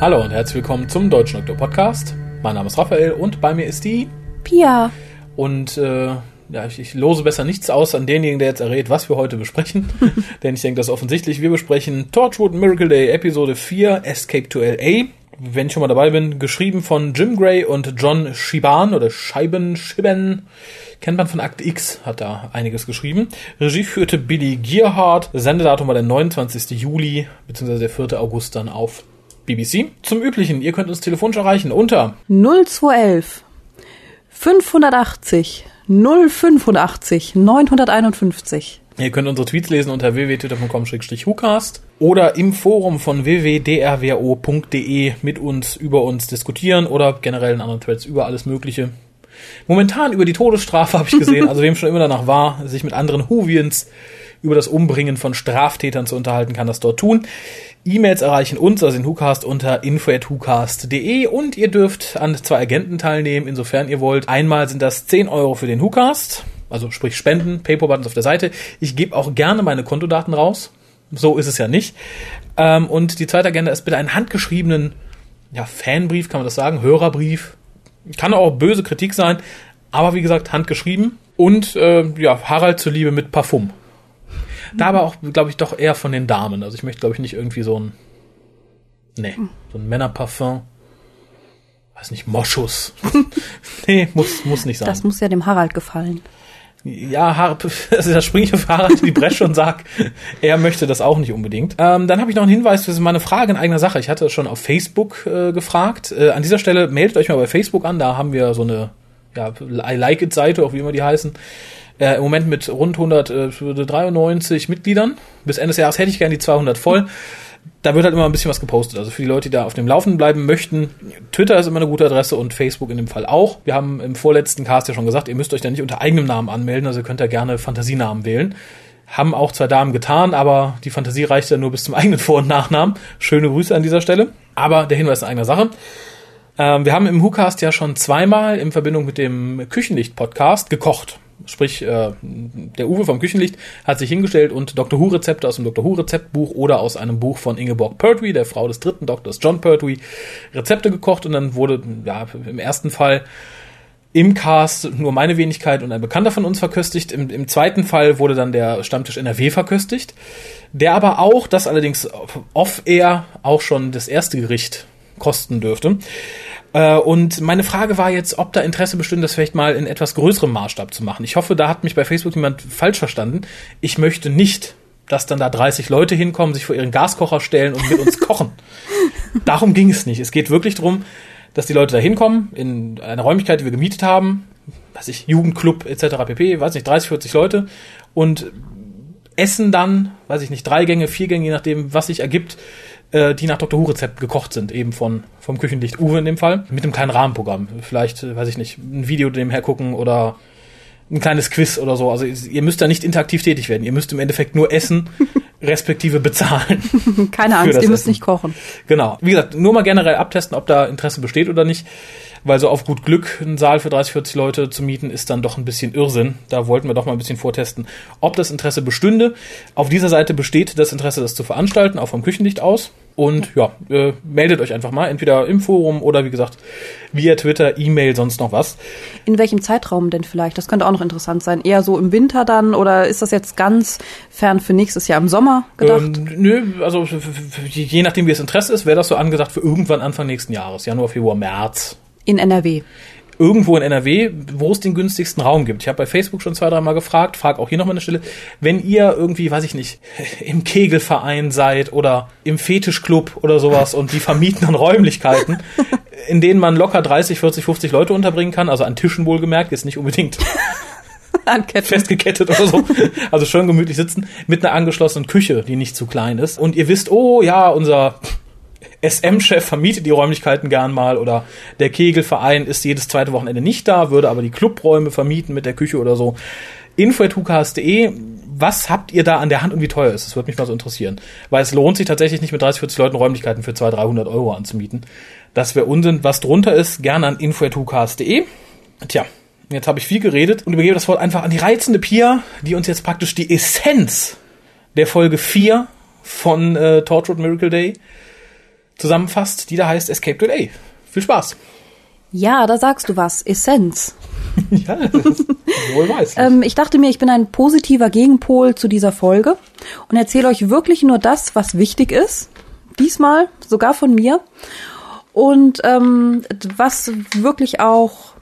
Hallo und herzlich willkommen zum Deutschen Doktor Podcast. Mein Name ist Raphael und bei mir ist die Pia. Und äh, ja, ich, ich lose besser nichts aus an denjenigen, der jetzt errät, was wir heute besprechen. Denn ich denke, das ist offensichtlich. Wir besprechen Torchwood Miracle Day Episode 4 Escape to LA. Wenn ich schon mal dabei bin, geschrieben von Jim Gray und John Shiban oder Scheiben, Schibben. Kennt man von Akt X, hat da einiges geschrieben. Regie führte Billy Gearhart. Sendedatum war der 29. Juli, beziehungsweise der 4. August dann auf BBC. Zum Üblichen, ihr könnt uns telefonisch erreichen unter 0211 580 085 951. Ihr könnt unsere Tweets lesen unter www.twitter.com-hucast oder im Forum von www.drwo.de mit uns, über uns diskutieren oder generell in anderen Threads über alles Mögliche. Momentan über die Todesstrafe habe ich gesehen, also wem schon immer danach war, sich mit anderen Huvians über das Umbringen von Straftätern zu unterhalten, kann das dort tun. E-Mails erreichen uns, also den WhoCast unter info.whocast.de und ihr dürft an zwei Agenten teilnehmen, insofern ihr wollt. Einmal sind das 10 Euro für den WhoCast, also sprich Spenden, Paypal-Buttons auf der Seite. Ich gebe auch gerne meine Kontodaten raus. So ist es ja nicht. Ähm, und die zweite Agenda ist bitte einen handgeschriebenen ja, Fanbrief, kann man das sagen, Hörerbrief. Kann auch böse Kritik sein, aber wie gesagt, handgeschrieben. Und äh, ja, Harald zuliebe mit Parfum. Da aber auch, glaube ich, doch eher von den Damen. Also ich möchte, glaube ich, nicht irgendwie so ein, nee, so ein Männerparfum. Weiß nicht, Moschus. nee, muss, muss nicht sein. Das muss ja dem Harald gefallen. Ja, Har also da springe ich auf Harald in die Bresche und sag, er möchte das auch nicht unbedingt. Ähm, dann habe ich noch einen Hinweis für meine Frage in eigener Sache. Ich hatte schon auf Facebook äh, gefragt. Äh, an dieser Stelle meldet euch mal bei Facebook an. Da haben wir so eine ja, I like it Seite, auch wie immer die heißen. Äh, Im Moment mit rund 193 Mitgliedern. Bis Ende des Jahres hätte ich gerne die 200 voll. Da wird halt immer ein bisschen was gepostet. Also für die Leute, die da auf dem Laufenden bleiben möchten, Twitter ist immer eine gute Adresse und Facebook in dem Fall auch. Wir haben im vorletzten Cast ja schon gesagt, ihr müsst euch da nicht unter eigenem Namen anmelden, also ihr könnt da gerne Fantasienamen wählen. Haben auch zwei Damen getan, aber die Fantasie reicht ja nur bis zum eigenen Vor- und Nachnamen. Schöne Grüße an dieser Stelle. Aber der Hinweis in eigener Sache. Ähm, wir haben im WhoCast ja schon zweimal in Verbindung mit dem Küchenlicht-Podcast gekocht. Sprich, äh, der Uwe vom Küchenlicht hat sich hingestellt und Dr. Who-Rezepte aus dem Dr. Who-Rezeptbuch oder aus einem Buch von Ingeborg Pertwee, der Frau des dritten Doktors John Pertwee, Rezepte gekocht und dann wurde ja im ersten Fall im Cast nur meine Wenigkeit und ein Bekannter von uns verköstigt. Im, Im, zweiten Fall wurde dann der Stammtisch NRW verköstigt, der aber auch, das allerdings off-air, auch schon das erste Gericht kosten dürfte. Äh, und meine Frage war jetzt, ob da Interesse bestünde, das vielleicht mal in etwas größerem Maßstab zu machen. Ich hoffe, da hat mich bei Facebook jemand falsch verstanden. Ich möchte nicht, dass dann da 30 Leute hinkommen, sich vor ihren Gaskocher stellen und mit uns kochen. Darum ging es nicht. Es geht wirklich darum, dass die Leute da hinkommen, in eine Räumlichkeit, die wir gemietet haben, weiß ich, Jugendclub etc. pp, weiß nicht, 30, 40 Leute und essen dann, weiß ich nicht, drei Gänge, vier Gänge, je nachdem, was sich ergibt, äh, die nach Dr. Who-Rezept gekocht sind, eben von vom Küchenlicht Uwe in dem Fall, mit einem kleinen Rahmenprogramm. Vielleicht, äh, weiß ich nicht, ein Video nebenher gucken oder ein kleines Quiz oder so. Also ihr müsst da nicht interaktiv tätig werden. Ihr müsst im Endeffekt nur essen, respektive bezahlen. Keine Angst, ihr müsst Essen. nicht kochen. Genau. Wie gesagt, nur mal generell abtesten, ob da Interesse besteht oder nicht. Weil so auf gut Glück einen Saal für 30, 40 Leute zu mieten, ist dann doch ein bisschen Irrsinn. Da wollten wir doch mal ein bisschen vortesten, ob das Interesse bestünde. Auf dieser Seite besteht das Interesse, das zu veranstalten, auch vom Küchenlicht aus. Und ja, äh, meldet euch einfach mal, entweder im Forum oder wie gesagt via Twitter, E-Mail, sonst noch was. In welchem Zeitraum denn vielleicht? Das könnte auch noch interessant sein. Eher so im Winter dann oder ist das jetzt ganz fern für nächstes Jahr im Sommer gedacht? Ähm, nö, also je nachdem wie das Interesse ist, wäre das so angesagt für irgendwann Anfang nächsten Jahres, Januar, Februar, März. In NRW irgendwo in NRW, wo es den günstigsten Raum gibt. Ich habe bei Facebook schon zwei, dreimal gefragt, frag auch hier nochmal eine Stelle, wenn ihr irgendwie, weiß ich nicht, im Kegelverein seid oder im Fetischclub oder sowas und die vermieten dann Räumlichkeiten, in denen man locker 30, 40, 50 Leute unterbringen kann, also an Tischen wohlgemerkt, ist nicht unbedingt festgekettet oder so. Also schön gemütlich sitzen mit einer angeschlossenen Küche, die nicht zu klein ist. Und ihr wisst, oh ja, unser SM-Chef vermietet die Räumlichkeiten gern mal oder der Kegelverein ist jedes zweite Wochenende nicht da, würde aber die Clubräume vermieten mit der Küche oder so. info.hukas.de was habt ihr da an der Hand und wie teuer ist? Das würde mich mal so interessieren. Weil es lohnt sich tatsächlich nicht mit 30, 40 Leuten Räumlichkeiten für 200, 300 Euro anzumieten. Das wäre Unsinn. Was drunter ist, gerne an info.hucast.de. Tja, jetzt habe ich viel geredet und übergebe das Wort einfach an die reizende Pia, die uns jetzt praktisch die Essenz der Folge 4 von äh, Tortured Miracle Day zusammenfasst, die da heißt Escape Today. Viel Spaß. Ja, da sagst du was. Essenz. ja, wohlweislich. Ähm, ich dachte mir, ich bin ein positiver Gegenpol zu dieser Folge und erzähle euch wirklich nur das, was wichtig ist. Diesmal sogar von mir. Und ähm, was wirklich auch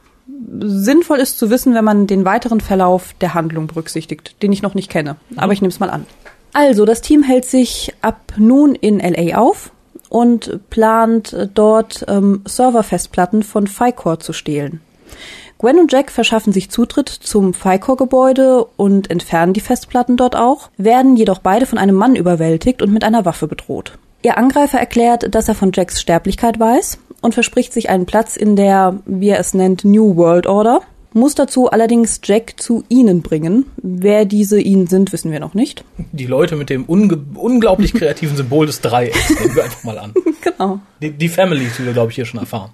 sinnvoll ist zu wissen, wenn man den weiteren Verlauf der Handlung berücksichtigt, den ich noch nicht kenne. Aber ich nehme es mal an. Also, das Team hält sich ab nun in LA auf und plant dort ähm, Serverfestplatten von FICOR zu stehlen. Gwen und Jack verschaffen sich Zutritt zum FICOR-Gebäude und entfernen die Festplatten dort auch, werden jedoch beide von einem Mann überwältigt und mit einer Waffe bedroht. Ihr Angreifer erklärt, dass er von Jacks Sterblichkeit weiß und verspricht sich einen Platz in der, wie er es nennt, New World Order, muss dazu allerdings Jack zu ihnen bringen. Wer diese ihnen sind, wissen wir noch nicht. Die Leute mit dem unglaublich kreativen Symbol des Dreiecks, nehmen wir einfach mal an. Genau. Die, die Families, die wir, glaube ich, hier schon erfahren.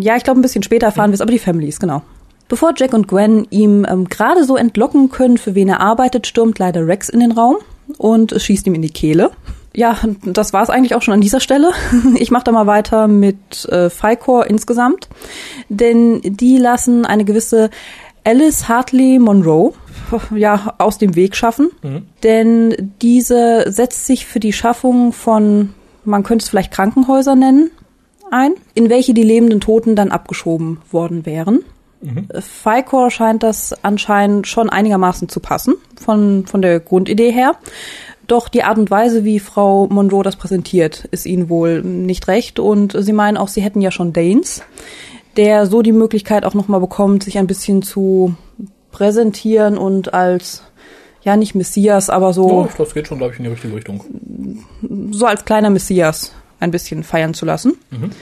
Ja, ich glaube, ein bisschen später erfahren wir es, aber die Families, genau. Bevor Jack und Gwen ihm ähm, gerade so entlocken können, für wen er arbeitet, stürmt leider Rex in den Raum und schießt ihm in die Kehle. Ja, das war es eigentlich auch schon an dieser Stelle. Ich mache da mal weiter mit äh, FICOR insgesamt, denn die lassen eine gewisse Alice Hartley Monroe ja aus dem Weg schaffen, mhm. denn diese setzt sich für die Schaffung von, man könnte es vielleicht Krankenhäuser nennen, ein, in welche die lebenden Toten dann abgeschoben worden wären. Mhm. FICOR scheint das anscheinend schon einigermaßen zu passen, von, von der Grundidee her. Doch die Art und Weise, wie Frau Monroe das präsentiert, ist ihnen wohl nicht recht. Und sie meinen auch, sie hätten ja schon Danes, der so die Möglichkeit auch nochmal bekommt, sich ein bisschen zu präsentieren und als, ja, nicht Messias, aber so. Oh, das geht schon, glaube ich, in die richtige Richtung. So als kleiner Messias ein bisschen feiern zu lassen. Mhm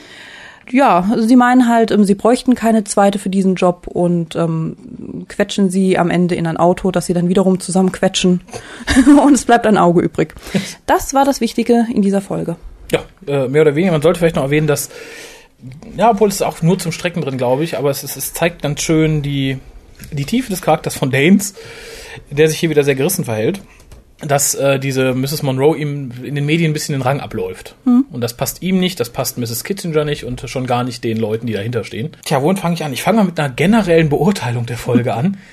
ja, sie meinen halt, ähm, sie bräuchten keine zweite für diesen Job und ähm, quetschen sie am Ende in ein Auto, das sie dann wiederum zusammenquetschen und es bleibt ein Auge übrig. Das war das Wichtige in dieser Folge. Ja, äh, mehr oder weniger. Man sollte vielleicht noch erwähnen, dass, ja, obwohl es auch nur zum Strecken drin, glaube ich, aber es, es, es zeigt ganz schön die, die Tiefe des Charakters von Danes, der sich hier wieder sehr gerissen verhält dass äh, diese Mrs. Monroe ihm in den Medien ein bisschen den Rang abläuft. Mhm. Und das passt ihm nicht, das passt Mrs. Kitzinger nicht und schon gar nicht den Leuten, die dahinter stehen. Tja, womit fange ich an? Ich fange mal mit einer generellen Beurteilung der Folge an.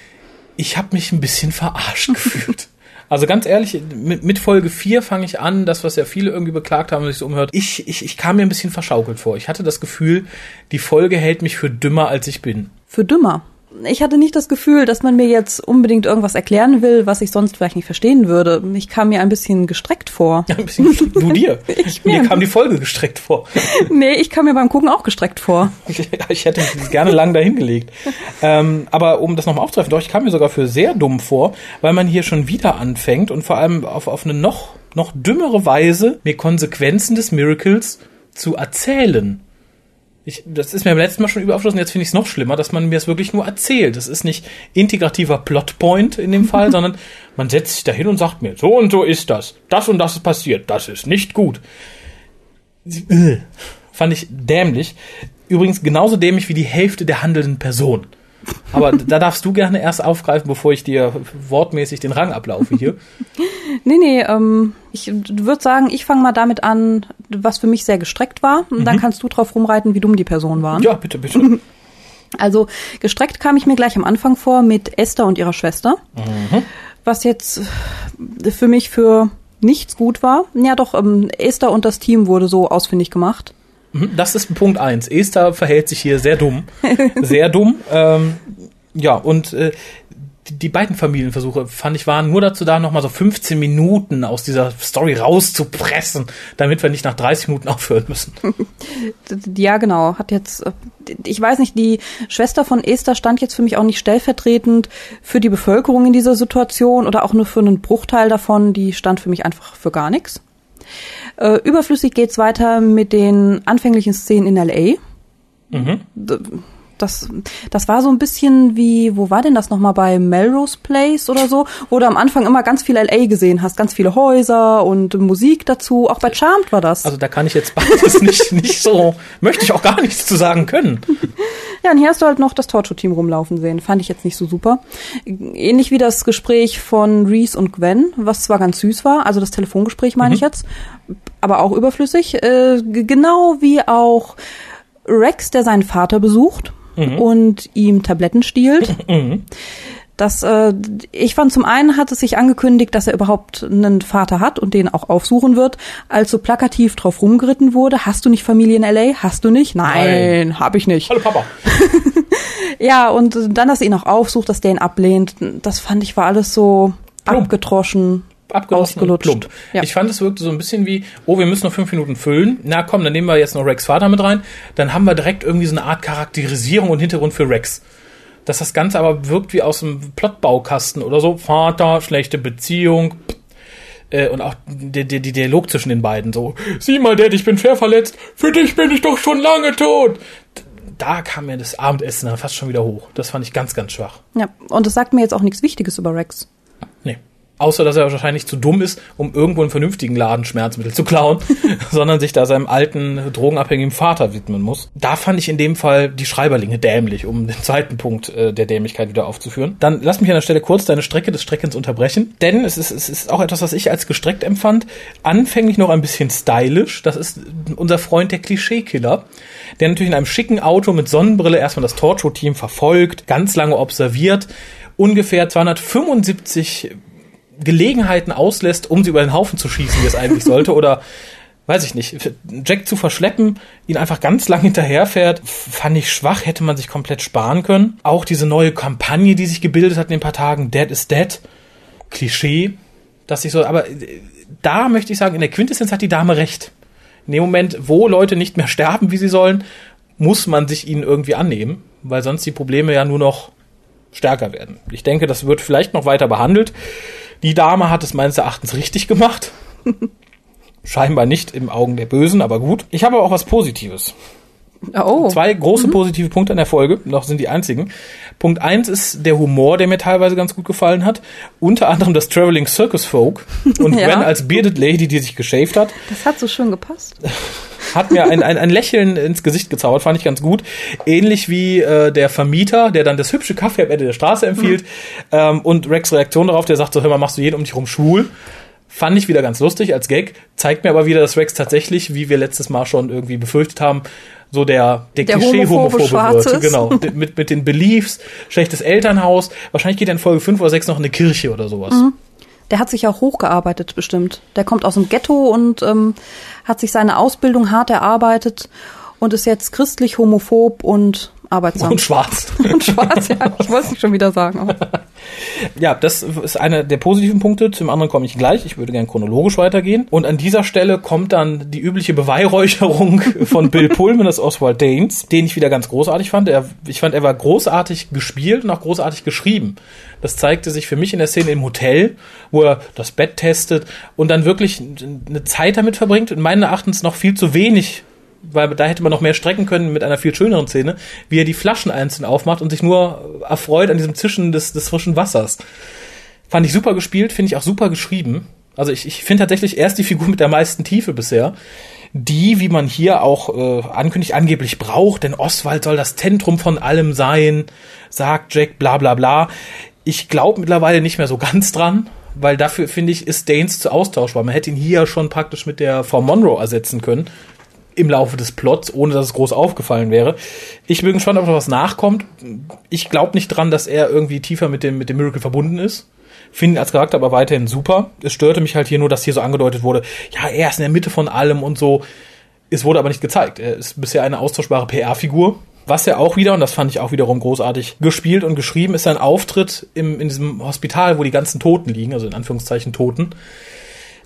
Ich habe mich ein bisschen verarscht gefühlt. Also ganz ehrlich, mit, mit Folge 4 fange ich an, das, was ja viele irgendwie beklagt haben, wenn sich so umhört. Ich, ich, ich kam mir ein bisschen verschaukelt vor. Ich hatte das Gefühl, die Folge hält mich für dümmer, als ich bin. Für dümmer? Ich hatte nicht das Gefühl, dass man mir jetzt unbedingt irgendwas erklären will, was ich sonst vielleicht nicht verstehen würde. Ich kam mir ein bisschen gestreckt vor. Ja, ein bisschen gestreckt. Du dir. ich, mir kam die Folge gestreckt vor. nee, ich kam mir beim Gucken auch gestreckt vor. ich hätte mich gerne lang dahingelegt. ähm, aber um das nochmal aufzugreifen, doch, ich kam mir sogar für sehr dumm vor, weil man hier schon wieder anfängt und vor allem auf, auf eine noch, noch dümmere Weise mir Konsequenzen des Miracles zu erzählen. Ich, das ist mir beim letzten Mal schon überaufschlossen, jetzt finde ich es noch schlimmer, dass man mir es wirklich nur erzählt. Das ist nicht integrativer Plotpoint in dem Fall, sondern man setzt sich dahin und sagt mir, so und so ist das. Das und das ist passiert. Das ist nicht gut. Äh, fand ich dämlich. Übrigens genauso dämlich wie die Hälfte der handelnden Person. Aber da darfst du gerne erst aufgreifen, bevor ich dir wortmäßig den Rang ablaufe hier. nee, nee, ähm, ich würde sagen, ich fange mal damit an, was für mich sehr gestreckt war. Und mhm. dann kannst du drauf rumreiten, wie dumm die Personen waren. Ja, bitte, bitte. Also gestreckt kam ich mir gleich am Anfang vor mit Esther und ihrer Schwester. Mhm. Was jetzt für mich für nichts gut war. Ja, doch, ähm, Esther und das Team wurde so ausfindig gemacht. Das ist Punkt eins. Esther verhält sich hier sehr dumm. sehr dumm. Ähm, ja, und äh, die, die beiden Familienversuche, fand ich, waren nur dazu da, nochmal so 15 Minuten aus dieser Story rauszupressen, damit wir nicht nach 30 Minuten aufhören müssen. Ja, genau. Hat jetzt, äh, ich weiß nicht, die Schwester von Esther stand jetzt für mich auch nicht stellvertretend für die Bevölkerung in dieser Situation oder auch nur für einen Bruchteil davon. Die stand für mich einfach für gar nichts. Äh, überflüssig geht's weiter mit den anfänglichen Szenen in L.A. Mhm. Das, das war so ein bisschen wie, wo war denn das nochmal bei Melrose Place oder so, wo du am Anfang immer ganz viel LA gesehen hast, ganz viele Häuser und Musik dazu. Auch bei Charmed war das. Also da kann ich jetzt beides nicht, nicht so, möchte ich auch gar nichts zu sagen können. Ja, und hier hast du halt noch das Torture-Team rumlaufen sehen. Fand ich jetzt nicht so super. Ähnlich wie das Gespräch von Reese und Gwen, was zwar ganz süß war, also das Telefongespräch meine mhm. ich jetzt, aber auch überflüssig. Äh, genau wie auch Rex, der seinen Vater besucht mhm. und ihm Tabletten stiehlt. Mhm. Das, äh, ich fand zum einen hat es sich angekündigt, dass er überhaupt einen Vater hat und den auch aufsuchen wird, als so plakativ drauf rumgeritten wurde. Hast du nicht Familie in LA? Hast du nicht? Nein, Nein. hab ich nicht. Hallo Papa. ja, und dann, dass er ihn auch aufsucht, dass der ihn ablehnt, das fand ich war alles so Plump. abgetroschen. Abgelutscht. Ja. Ich fand, es wirkte so ein bisschen wie, oh, wir müssen noch fünf Minuten füllen. Na komm, dann nehmen wir jetzt noch Rex Vater mit rein. Dann haben wir direkt irgendwie so eine Art Charakterisierung und Hintergrund für Rex. Dass das Ganze aber wirkt wie aus einem Plotbaukasten oder so. Vater, schlechte Beziehung. Äh, und auch der, der, der Dialog zwischen den beiden so. Sieh mal, Dad, ich bin schwer verletzt. Für dich bin ich doch schon lange tot da kam mir das Abendessen dann fast schon wieder hoch. Das fand ich ganz, ganz schwach. Ja, und das sagt mir jetzt auch nichts Wichtiges über Rex. Außer, dass er wahrscheinlich zu dumm ist, um irgendwo einen vernünftigen Laden Schmerzmittel zu klauen, sondern sich da seinem alten, drogenabhängigen Vater widmen muss. Da fand ich in dem Fall die Schreiberlinge dämlich, um den zweiten Punkt äh, der Dämlichkeit wieder aufzuführen. Dann lass mich an der Stelle kurz deine Strecke des Streckens unterbrechen, denn es ist, es ist auch etwas, was ich als gestreckt empfand. Anfänglich noch ein bisschen stylisch. Das ist unser Freund der Klischeekiller, der natürlich in einem schicken Auto mit Sonnenbrille erstmal das Torture-Team verfolgt, ganz lange observiert ungefähr 275 Gelegenheiten auslässt, um sie über den Haufen zu schießen, wie es eigentlich sollte, oder weiß ich nicht, Jack zu verschleppen, ihn einfach ganz lang hinterherfährt, fand ich schwach, hätte man sich komplett sparen können. Auch diese neue Kampagne, die sich gebildet hat in den paar Tagen, Dead is Dead, Klischee, dass ich so, aber äh, da möchte ich sagen, in der Quintessenz hat die Dame recht. In dem Moment, wo Leute nicht mehr sterben, wie sie sollen, muss man sich ihnen irgendwie annehmen, weil sonst die Probleme ja nur noch stärker werden. Ich denke, das wird vielleicht noch weiter behandelt. Die Dame hat es meines Erachtens richtig gemacht. Scheinbar nicht im Augen der Bösen, aber gut. Ich habe auch was Positives. Oh. Zwei große mhm. positive Punkte an der Folge, noch sind die einzigen. Punkt eins ist der Humor, der mir teilweise ganz gut gefallen hat. Unter anderem das Traveling Circus Folk und ja. Gwen als Bearded Lady, die sich geshaved hat. Das hat so schön gepasst. Hat mir ein, ein, ein Lächeln ins Gesicht gezaubert, fand ich ganz gut. Ähnlich wie äh, der Vermieter, der dann das hübsche Kaffee am Ende der Straße empfiehlt. Mhm. Ähm, und Rex Reaktion darauf, der sagt so, hör mal, machst du jeden um dich rum schwul? Fand ich wieder ganz lustig als Gag, zeigt mir aber wieder, dass Rex tatsächlich, wie wir letztes Mal schon irgendwie befürchtet haben, so der, der, der Klischee-Homophobe wird. Genau. mit, mit den Beliefs, schlechtes Elternhaus. Wahrscheinlich geht er in Folge 5 oder 6 noch in eine Kirche oder sowas. Mhm. Der hat sich auch hochgearbeitet, bestimmt. Der kommt aus dem Ghetto und ähm, hat sich seine Ausbildung hart erarbeitet und ist jetzt christlich, homophob und arbeitsam. Und schwarz. und schwarz, ja. Ich wollte es schon wieder sagen. ja, das ist einer der positiven Punkte. Zum anderen komme ich gleich. Ich würde gerne chronologisch weitergehen. Und an dieser Stelle kommt dann die übliche Beweihräucherung von Bill Pullman als Oswald Danes, den ich wieder ganz großartig fand. Er, ich fand, er war großartig gespielt und auch großartig geschrieben. Das zeigte sich für mich in der Szene im Hotel, wo er das Bett testet und dann wirklich eine Zeit damit verbringt und meines Erachtens noch viel zu wenig weil da hätte man noch mehr strecken können mit einer viel schöneren Szene, wie er die Flaschen einzeln aufmacht und sich nur erfreut an diesem Zischen des, des frischen Wassers. Fand ich super gespielt, finde ich auch super geschrieben. Also ich, ich finde tatsächlich erst die Figur mit der meisten Tiefe bisher, die, wie man hier auch äh, ankündigt, angeblich braucht, denn Oswald soll das Zentrum von allem sein, sagt Jack, bla bla bla. Ich glaube mittlerweile nicht mehr so ganz dran, weil dafür, finde ich, ist Danes zu austauschbar. Man hätte ihn hier schon praktisch mit der Frau Monroe ersetzen können im Laufe des Plots, ohne dass es groß aufgefallen wäre. Ich bin gespannt, ob noch was nachkommt. Ich glaube nicht dran, dass er irgendwie tiefer mit dem, mit dem Miracle verbunden ist. Finde ihn als Charakter aber weiterhin super. Es störte mich halt hier nur, dass hier so angedeutet wurde, ja, er ist in der Mitte von allem und so. Es wurde aber nicht gezeigt. Er ist bisher eine austauschbare PR-Figur. Was er auch wieder, und das fand ich auch wiederum großartig gespielt und geschrieben, ist sein Auftritt im, in diesem Hospital, wo die ganzen Toten liegen, also in Anführungszeichen Toten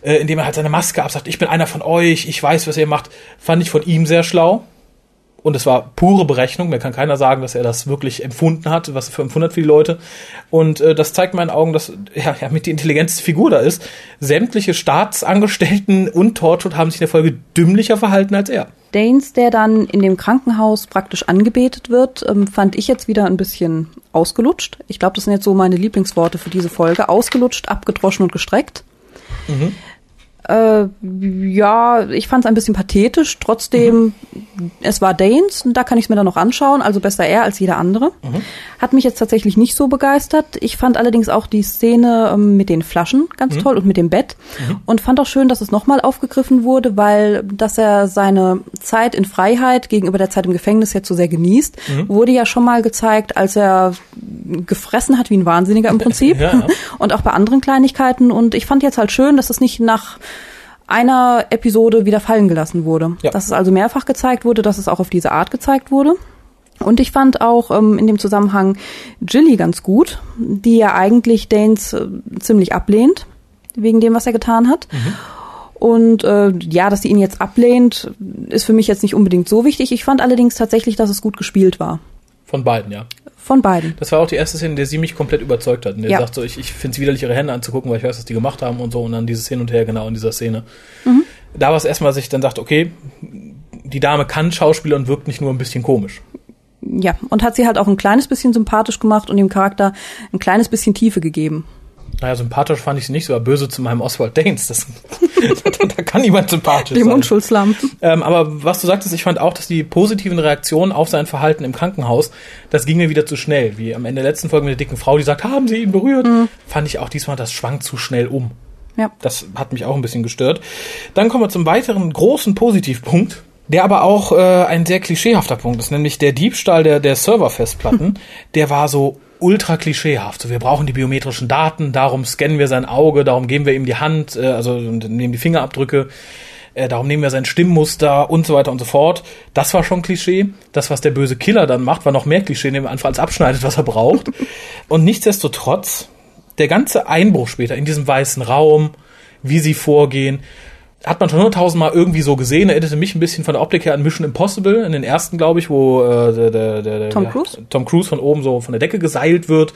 äh, indem er halt seine Maske absagt, ich bin einer von euch, ich weiß, was ihr macht, fand ich von ihm sehr schlau. Und es war pure Berechnung. Mir kann keiner sagen, dass er das wirklich empfunden hat, was er für empfunden hat für die Leute. Und äh, das zeigt meinen Augen, dass ja, ja mit die intelligenteste Figur da ist. Sämtliche Staatsangestellten und Torchwood haben sich in der Folge dümmlicher verhalten als er. Danes, der dann in dem Krankenhaus praktisch angebetet wird, ähm, fand ich jetzt wieder ein bisschen ausgelutscht. Ich glaube, das sind jetzt so meine Lieblingsworte für diese Folge. Ausgelutscht, abgedroschen und gestreckt. Mhm. Äh, ja, ich fand es ein bisschen pathetisch. Trotzdem, mhm. es war Danes und da kann ich es mir dann noch anschauen. Also besser er als jeder andere. Mhm. Hat mich jetzt tatsächlich nicht so begeistert. Ich fand allerdings auch die Szene ähm, mit den Flaschen ganz mhm. toll und mit dem Bett. Mhm. Und fand auch schön, dass es nochmal aufgegriffen wurde, weil dass er seine Zeit in Freiheit gegenüber der Zeit im Gefängnis jetzt so sehr genießt, mhm. wurde ja schon mal gezeigt, als er gefressen hat wie ein Wahnsinniger im Prinzip. ja, ja. Und auch bei anderen Kleinigkeiten. Und ich fand jetzt halt schön, dass es nicht nach einer Episode wieder fallen gelassen wurde. Ja. Dass es also mehrfach gezeigt wurde, dass es auch auf diese Art gezeigt wurde. Und ich fand auch ähm, in dem Zusammenhang Jilly ganz gut, die ja eigentlich Danes äh, ziemlich ablehnt, wegen dem, was er getan hat. Mhm. Und äh, ja, dass sie ihn jetzt ablehnt, ist für mich jetzt nicht unbedingt so wichtig. Ich fand allerdings tatsächlich, dass es gut gespielt war. Von beiden, ja. Von beiden. Das war auch die erste Szene, in der sie mich komplett überzeugt hat. Und der ja. sagt so, ich, ich finde es widerlich, ihre Hände anzugucken, weil ich weiß, was die gemacht haben und so. Und dann dieses Hin und Her genau in dieser Szene. Mhm. Da war es erstmal, dass ich dann dachte, okay, die Dame kann Schauspieler und wirkt nicht nur ein bisschen komisch. Ja, und hat sie halt auch ein kleines bisschen sympathisch gemacht und dem Charakter ein kleines bisschen Tiefe gegeben. Naja, sympathisch fand ich sie nicht, so aber böse zu meinem Oswald Danes. Das, da, da, kann niemand sympathisch Dem sein. Dem Unschuldslamm. Ähm, aber was du sagtest, ich fand auch, dass die positiven Reaktionen auf sein Verhalten im Krankenhaus, das ging mir wieder zu schnell. Wie am Ende der letzten Folge mit der dicken Frau, die sagt, haben sie ihn berührt? Mhm. Fand ich auch diesmal, das schwankt zu schnell um. Ja. Das hat mich auch ein bisschen gestört. Dann kommen wir zum weiteren großen Positivpunkt der aber auch äh, ein sehr klischeehafter Punkt ist, nämlich der Diebstahl der, der Serverfestplatten, der war so ultra klischeehaft. So, wir brauchen die biometrischen Daten, darum scannen wir sein Auge, darum geben wir ihm die Hand, äh, also nehmen die Fingerabdrücke, äh, darum nehmen wir sein Stimmmuster und so weiter und so fort. Das war schon Klischee. Das, was der böse Killer dann macht, war noch mehr Klischee, indem er anfangs abschneidet, was er braucht. und nichtsdestotrotz, der ganze Einbruch später in diesem weißen Raum, wie sie vorgehen, hat man schon hunderttausendmal irgendwie so gesehen. Erinnerte mich ein bisschen von der Optik her an Mission Impossible, in den ersten, glaube ich, wo äh, der, der, der, Tom Cruise? Tom Cruise von oben so von der Decke geseilt wird.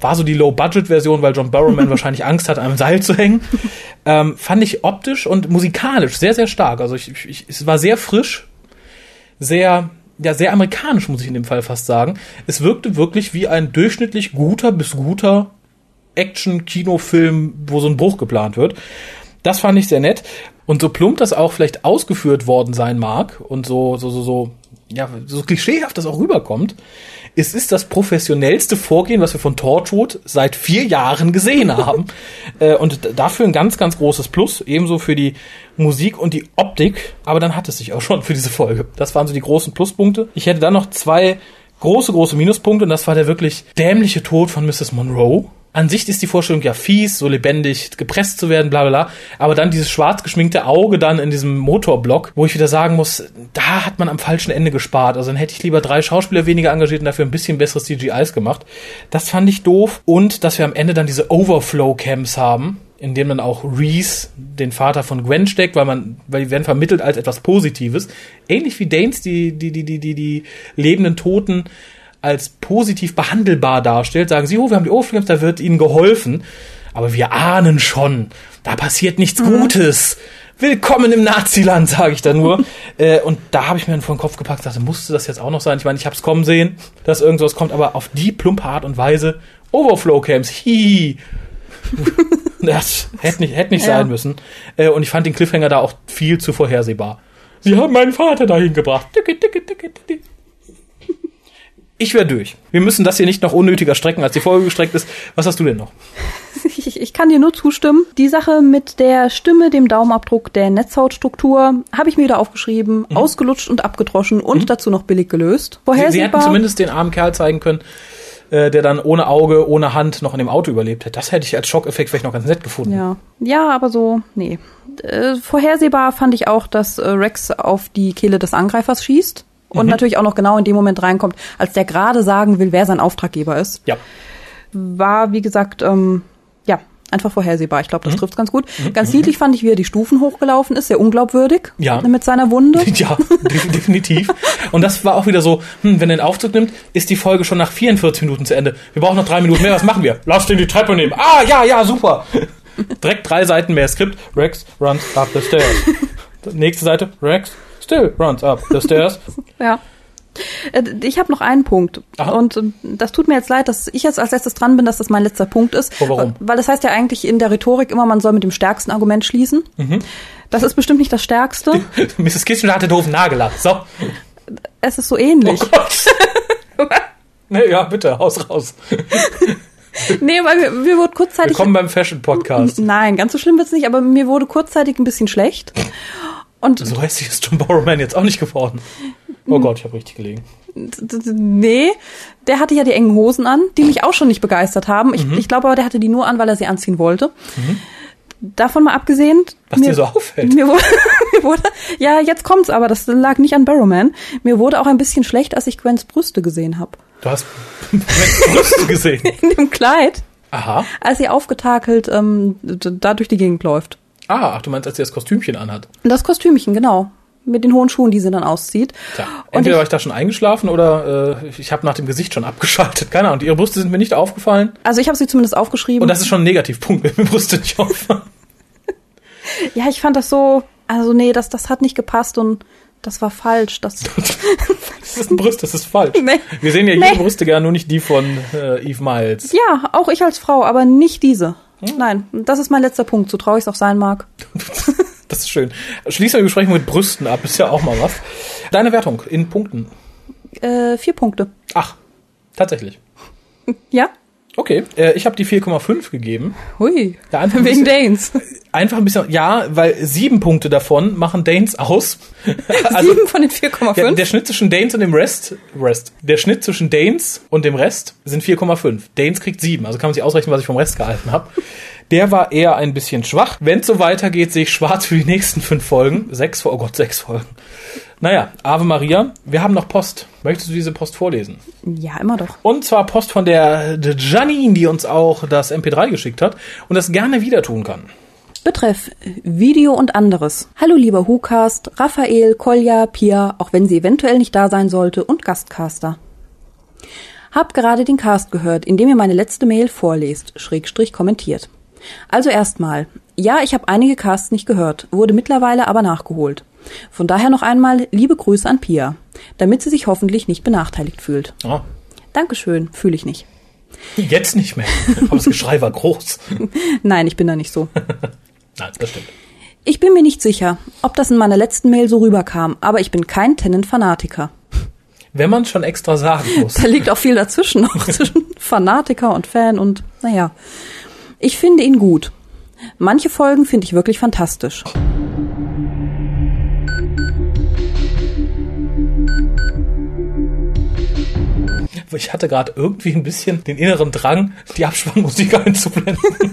War so die Low-Budget-Version, weil John Barrowman wahrscheinlich Angst hat, an einem Seil zu hängen. Ähm, fand ich optisch und musikalisch sehr, sehr stark. Also ich, ich, es war sehr frisch, sehr, ja, sehr amerikanisch, muss ich in dem Fall fast sagen. Es wirkte wirklich wie ein durchschnittlich guter bis guter Action-Kinofilm, wo so ein Bruch geplant wird. Das fand ich sehr nett. Und so plump das auch vielleicht ausgeführt worden sein mag und so, so, so, so, ja, so klischeehaft das auch rüberkommt, es ist das professionellste Vorgehen, was wir von Torchwood seit vier Jahren gesehen haben. äh, und dafür ein ganz, ganz großes Plus, ebenso für die Musik und die Optik. Aber dann hat es sich auch schon für diese Folge. Das waren so die großen Pluspunkte. Ich hätte dann noch zwei große, große Minuspunkte und das war der wirklich dämliche Tod von Mrs. Monroe an sich ist die Vorstellung ja fies, so lebendig gepresst zu werden, bla bla bla. Aber dann dieses schwarz geschminkte Auge dann in diesem Motorblock, wo ich wieder sagen muss, da hat man am falschen Ende gespart. Also dann hätte ich lieber drei Schauspieler weniger engagiert und dafür ein bisschen besseres CGIs gemacht. Das fand ich doof. Und dass wir am Ende dann diese Overflow-Camps haben, in dem dann auch Reese den Vater von Gwen steckt, weil man, weil die werden vermittelt als etwas Positives. Ähnlich wie Danes, die, die, die, die, die, die lebenden Toten als positiv behandelbar darstellt, sagen sie, oh, wir haben die Overflames, da wird ihnen geholfen. Aber wir ahnen schon, da passiert nichts mhm. Gutes. Willkommen im Naziland, sage ich da nur. äh, und da habe ich mir dann vor den Kopf gepackt, dachte, musste das jetzt auch noch sein? Ich meine, ich habe es kommen sehen, dass irgendwas kommt, aber auf die plumpe Art und Weise Overflow-Camps, hihi. das hätte nicht, hätte nicht ja. sein müssen. Äh, und ich fand den Cliffhanger da auch viel zu vorhersehbar. Sie haben meinen Vater dahin gebracht. Ich wäre durch. Wir müssen das hier nicht noch unnötiger strecken, als die Folge gestreckt ist. Was hast du denn noch? Ich, ich kann dir nur zustimmen. Die Sache mit der Stimme, dem Daumenabdruck, der Netzhautstruktur habe ich mir wieder aufgeschrieben, mhm. ausgelutscht und abgedroschen und mhm. dazu noch billig gelöst. Vorhersehbar. Sie, Sie hätten zumindest den armen Kerl zeigen können, äh, der dann ohne Auge, ohne Hand noch in dem Auto überlebt hätte. Das hätte ich als Schockeffekt vielleicht noch ganz nett gefunden. Ja, ja aber so, nee. Äh, vorhersehbar fand ich auch, dass äh, Rex auf die Kehle des Angreifers schießt und mhm. natürlich auch noch genau in dem Moment reinkommt, als der gerade sagen will, wer sein Auftraggeber ist. Ja. War, wie gesagt, ähm, einfach vorhersehbar. Ich glaube, das mhm. trifft ganz gut. Mhm. Ganz niedlich fand ich, wie er die Stufen hochgelaufen ist, sehr unglaubwürdig. Ja. Mit seiner Wunde. Ja, definitiv. Und das war auch wieder so, hm, wenn er den Aufzug nimmt, ist die Folge schon nach 44 Minuten zu Ende. Wir brauchen noch drei Minuten mehr, was machen wir? Lass den die Treppe nehmen. Ah, ja, ja, super. Direkt drei Seiten mehr Skript. Rex runs up the stairs. Nächste Seite. Rex still runs up the stairs. Ja. Äh, Ich habe noch einen Punkt. Aha. Und ähm, das tut mir jetzt leid, dass ich jetzt als letztes dran bin, dass das mein letzter Punkt ist. Oh, warum? Weil das heißt ja eigentlich in der Rhetorik immer, man soll mit dem stärksten Argument schließen. Mhm. Das ist bestimmt nicht das stärkste. Mrs. Kitchener hatte doofen Nagellack. So. Es ist so Oh ähnlich. Gott. nee, ja, bitte, haus raus. Nee, weil mir, mir wurde kurzzeitig. Willkommen beim Fashion Podcast. Nein, ganz so schlimm wird's nicht, aber mir wurde kurzzeitig ein bisschen schlecht. Und So hässlich ist John Borrowman jetzt auch nicht geworden. Oh Gott, ich habe richtig gelegen. nee, der hatte ja die engen Hosen an, die mich auch schon nicht begeistert haben. Ich, Mhm. ich glaube aber, der hatte die nur an, weil er sie anziehen wollte. Davon mal abgesehen. Was dir so auffällt. Mir wurde, mir wurde, ja, jetzt kommt's aber, das lag nicht an Barrowman. Mir wurde auch ein bisschen schlecht, als ich Gwens Brüste gesehen habe. Du hast Brüste gesehen. In dem Kleid, Aha. als sie aufgetakelt ähm, da durch die Gegend läuft. Ah, ach, du meinst, als sie das Kostümchen anhat. Das Kostümchen, genau. Mit den hohen Schuhen, die sie dann auszieht. Tja, entweder ich- war ich da schon eingeschlafen oder äh, ich habe nach dem Gesicht schon abgeschaltet. Keine Ahnung, ihre Brüste sind mir nicht aufgefallen. Also ich habe sie zumindest aufgeschrieben. Und das ist schon ein Negativpunkt, wenn mir Brüste nicht auffallen. ja, ich fand das so, also nee, das, das hat nicht gepasst und das war falsch. Das, Das ist ein Brust, das ist falsch. Nee. Wir sehen ja Nee. jede Brüste gern, nur nicht die von äh, Eve Miles. ja, auch ich als Frau, aber nicht diese. Nein, das ist mein letzter Punkt, so traurig es auch sein mag. Das ist schön. Schließen wir die Besprechung mit Brüsten ab, ist ja auch mal was. Deine Wertung in Punkten. Äh, vier Punkte. Ach, tatsächlich. Ja? Okay, äh, ich habe die 4,5 gegeben. Hui. Ja, einfach ein Wegen bisschen- Danes. Einfach ein bisschen, ja, weil sieben Punkte davon machen Danes aus. Also, Sieben von den 4,5. ja, der Schnitt zwischen Danes und dem Rest, Rest, der Schnitt zwischen Danes und dem Rest sind 4,5. Danes kriegt sieben, also kann man sich ausrechnen, was ich vom Rest gehalten habe. Der war eher ein bisschen schwach. Wenn es so weitergeht, sehe ich schwarz für die nächsten fünf Folgen. Sechs, oh Gott, sechs Folgen. Naja, Ave Maria, wir haben noch Post. Möchtest du diese Post vorlesen? ja, immer doch. Und zwar Post von der Janine, die uns auch das MP3 geschickt hat und das gerne wieder tun kann. Betreff Video und anderes. Hallo lieber WhoCast, Raphael, Kolja, Pia, auch wenn sie eventuell nicht da sein sollte, und Gastcaster. Hab gerade den Cast gehört, in dem ihr meine letzte Mail vorlest, Schrägstrich kommentiert. Also erstmal, ja, ich habe einige Casts nicht gehört, wurde mittlerweile aber nachgeholt. Von daher noch einmal liebe Grüße an Pia, damit sie sich hoffentlich nicht benachteiligt fühlt. Ah, Dankeschön, fühle ich nicht. jetzt nicht mehr. Aber das Geschrei war groß. Nein, ich bin da nicht so. Nein, das stimmt. Ich bin mir nicht sicher, ob das in meiner letzten Mail so rüberkam, aber ich bin kein Tennant-Fanatiker. Wenn man schon extra sagen muss. Da liegt auch viel dazwischen, auch zwischen Fanatiker und Fan und naja. Ich finde ihn gut. Manche Folgen finde ich wirklich fantastisch. Ich hatte gerade irgendwie ein bisschen den inneren Drang, die Abspannmusik einzublenden.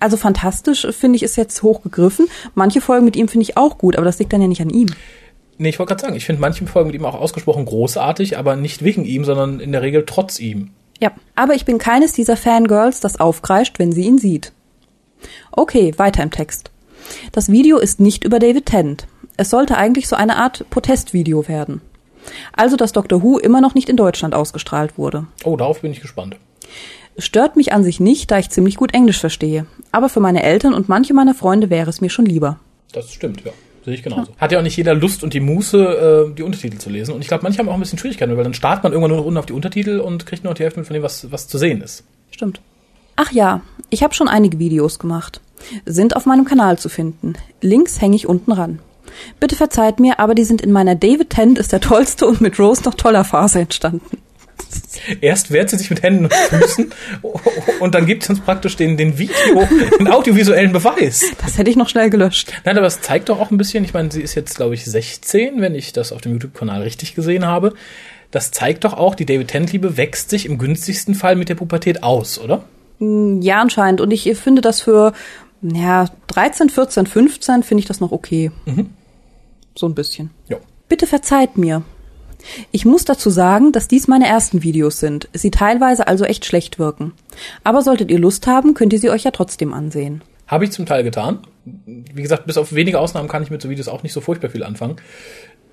Also fantastisch finde ich ist jetzt hochgegriffen. Manche Folgen mit ihm finde ich auch gut, aber das liegt dann ja nicht an ihm. Nee, ich wollte gerade sagen, ich finde manche Folgen mit ihm auch ausgesprochen großartig, aber nicht wegen ihm, sondern in der Regel trotz ihm. Ja, aber ich bin keines dieser Fangirls, das aufkreischt, wenn sie ihn sieht. Okay, weiter im Text. Das Video ist nicht über David Tennant. Es sollte eigentlich so eine Art Protestvideo werden. Also, dass Doctor Who immer noch nicht in Deutschland ausgestrahlt wurde. Oh, darauf bin ich gespannt. Stört mich an sich nicht, da ich ziemlich gut Englisch verstehe. Aber für meine Eltern und manche meiner Freunde wäre es mir schon lieber. Das stimmt, ja. Sehe ich genauso. Hat ja auch nicht jeder Lust und die Muße, äh, die Untertitel zu lesen. Und ich glaube, manche haben auch ein bisschen Schwierigkeiten, weil dann startet man irgendwann nur noch unten auf die Untertitel und kriegt nur noch die Hälfte mit von dem, was, was zu sehen ist. Stimmt. Ach ja, ich habe schon einige Videos gemacht. Sind auf meinem Kanal zu finden. Links hänge ich unten ran. Bitte verzeiht mir, aber die sind in meiner David Tennant ist der tollste und mit Rose noch toller Phase entstanden. Erst wehrt sie sich mit Händen und Füßen und dann gibt es uns praktisch den, den Video, den audiovisuellen Beweis. Das hätte ich noch schnell gelöscht. Nein, aber es zeigt doch auch ein bisschen, ich meine, sie ist jetzt, glaube ich, 16, wenn ich das auf dem YouTube-Kanal richtig gesehen habe. Das zeigt doch auch, die David Tennant-Liebe wächst sich im günstigsten Fall mit der Pubertät aus, oder? Ja, anscheinend. Und ich finde das für, ja, 13, 14, 15 finde ich das noch okay. So ein bisschen. Ja. Bitte verzeiht mir. Ich muss dazu sagen, dass dies meine ersten Videos sind, sie teilweise also echt schlecht wirken. Aber solltet ihr Lust haben, könnt ihr sie euch ja trotzdem ansehen. Habe ich zum Teil getan. Wie gesagt, bis auf wenige Ausnahmen kann ich mit so Videos auch nicht so furchtbar viel anfangen.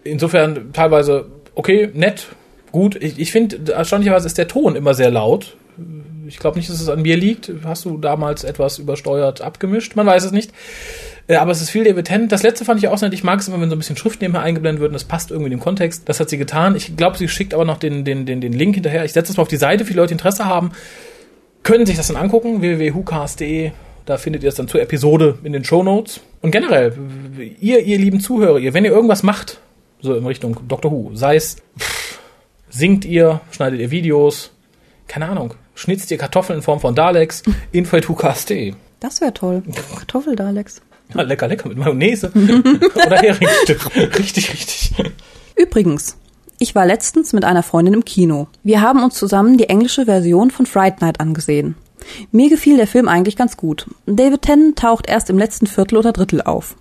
Insofern teilweise okay, nett, gut. Ich, ich finde, erstaunlicherweise ist der Ton immer sehr laut. Ich glaube nicht, dass es an mir liegt. Hast du damals etwas übersteuert abgemischt? Man weiß es nicht. Äh, aber es ist viel David. Das letzte fand ich auch nett. Ich mag es immer, wenn so ein bisschen Schrift nebenher eingeblendet wird und das passt irgendwie den Kontext. Das hat sie getan. Ich glaube, sie schickt aber noch den, den, den, den Link hinterher. Ich setze es mal auf die Seite. Viele Leute die Interesse haben, können sich das dann angucken. www.hucast.de da findet ihr es dann zur Episode in den Show Notes. Und generell, ihr, ihr lieben Zuhörer, ihr, wenn ihr irgendwas macht, so in Richtung Doctor Who, sei es, pff, singt ihr, schneidet ihr Videos, keine Ahnung, schnitzt ihr Kartoffeln in Form von Daleks, info.hucast.de. Das wäre toll. Kartoffel-Daleks. Ja, lecker, lecker mit Mayonnaise oder Heringsstück. richtig, richtig. Übrigens, ich war letztens mit einer Freundin im Kino. Wir haben uns zusammen die englische Version von Fright Night angesehen. Mir gefiel der Film eigentlich ganz gut. David Tennant taucht erst im letzten Viertel oder Drittel auf.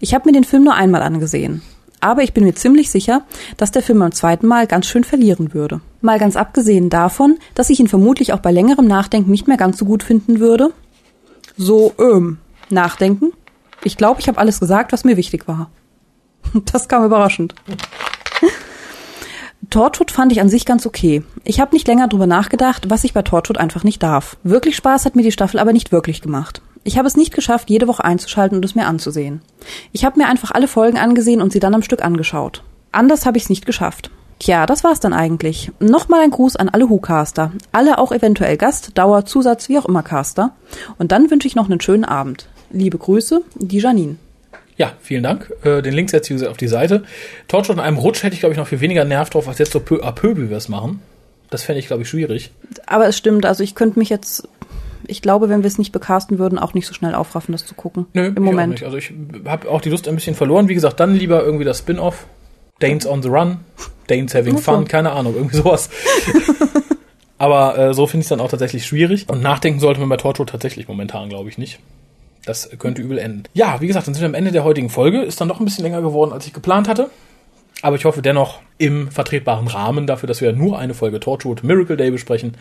Ich habe mir den Film nur einmal angesehen. Aber ich bin mir ziemlich sicher, dass der Film beim zweiten Mal ganz schön verlieren würde. Mal ganz abgesehen davon, dass ich ihn vermutlich auch bei längerem Nachdenken nicht mehr ganz so gut finden würde. So, ähm, nachdenken. Ich glaube, ich habe alles gesagt, was mir wichtig war. Das kam überraschend. Torchwood fand ich an sich ganz okay. Ich habe nicht länger drüber nachgedacht, was ich bei Torchwood einfach nicht darf. Wirklich Spaß hat mir die Staffel aber nicht wirklich gemacht. Ich habe es nicht geschafft, jede Woche einzuschalten und es mir anzusehen. Ich habe mir einfach alle Folgen angesehen und sie dann am Stück angeschaut. Anders habe ich es nicht geschafft. Tja, das war's dann eigentlich. Nochmal ein Gruß an alle Who-Caster. Alle auch eventuell Gast, Dauer, Zusatz, wie auch immer Caster. Und dann wünsche ich noch einen schönen Abend. Liebe Grüße, die Janine. Ja, vielen Dank. Äh, den Link setze ich auf die Seite. Torchwood in einem Rutsch hätte ich, glaube ich, noch viel weniger Nerv drauf, als jetzt so peu à peu, wie wir es machen. Das fände ich, glaube ich, schwierig. Aber es stimmt, also ich könnte mich jetzt, ich glaube, wenn wir es nicht bekasten würden, auch nicht so schnell aufraffen, das zu gucken. Nö, im Moment. Also ich habe auch die Lust ein bisschen verloren. Wie gesagt, dann lieber irgendwie das Spin-off. Danes on the Run, Danes having so. fun, keine Ahnung, irgendwie sowas. Aber äh, so finde ich es dann auch tatsächlich schwierig. Und nachdenken sollte man bei Torchwood tatsächlich momentan, glaube ich, nicht. Das könnte übel enden. Ja, wie gesagt, dann sind wir am Ende der heutigen Folge. Ist dann doch ein bisschen länger geworden, als ich geplant hatte. Aber ich hoffe dennoch im vertretbaren Rahmen dafür, dass wir nur eine Folge Torchwood Miracle Day besprechen.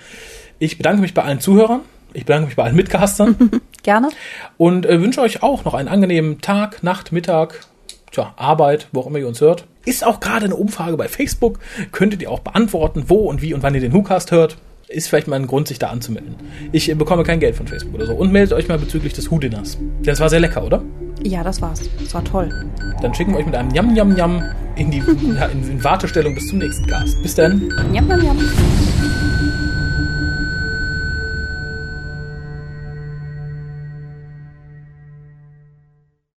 Ich bedanke mich bei allen Zuhörern. Ich bedanke mich bei allen Mitcastern. Gerne. und äh, wünsche euch auch noch einen angenehmen Tag, Nacht, Mittag, tja, Arbeit, wo auch immer ihr uns hört. Ist auch gerade eine Umfrage bei Facebook. Könntet ihr auch beantworten, wo und wie und wann ihr den WhoCast hört. Ist vielleicht mal ein Grund, sich da anzumelden. Ich bekomme kein Geld von Facebook oder so. Und meldet euch mal bezüglich des Who-Dinners. Denn es war sehr lecker, oder? Ja, das war's. Das war toll. Dann schicken wir euch mit einem Yam Yam Yam in die in, in Wartestellung bis zum nächsten Cast. Bis dann. Njam, njam, njam.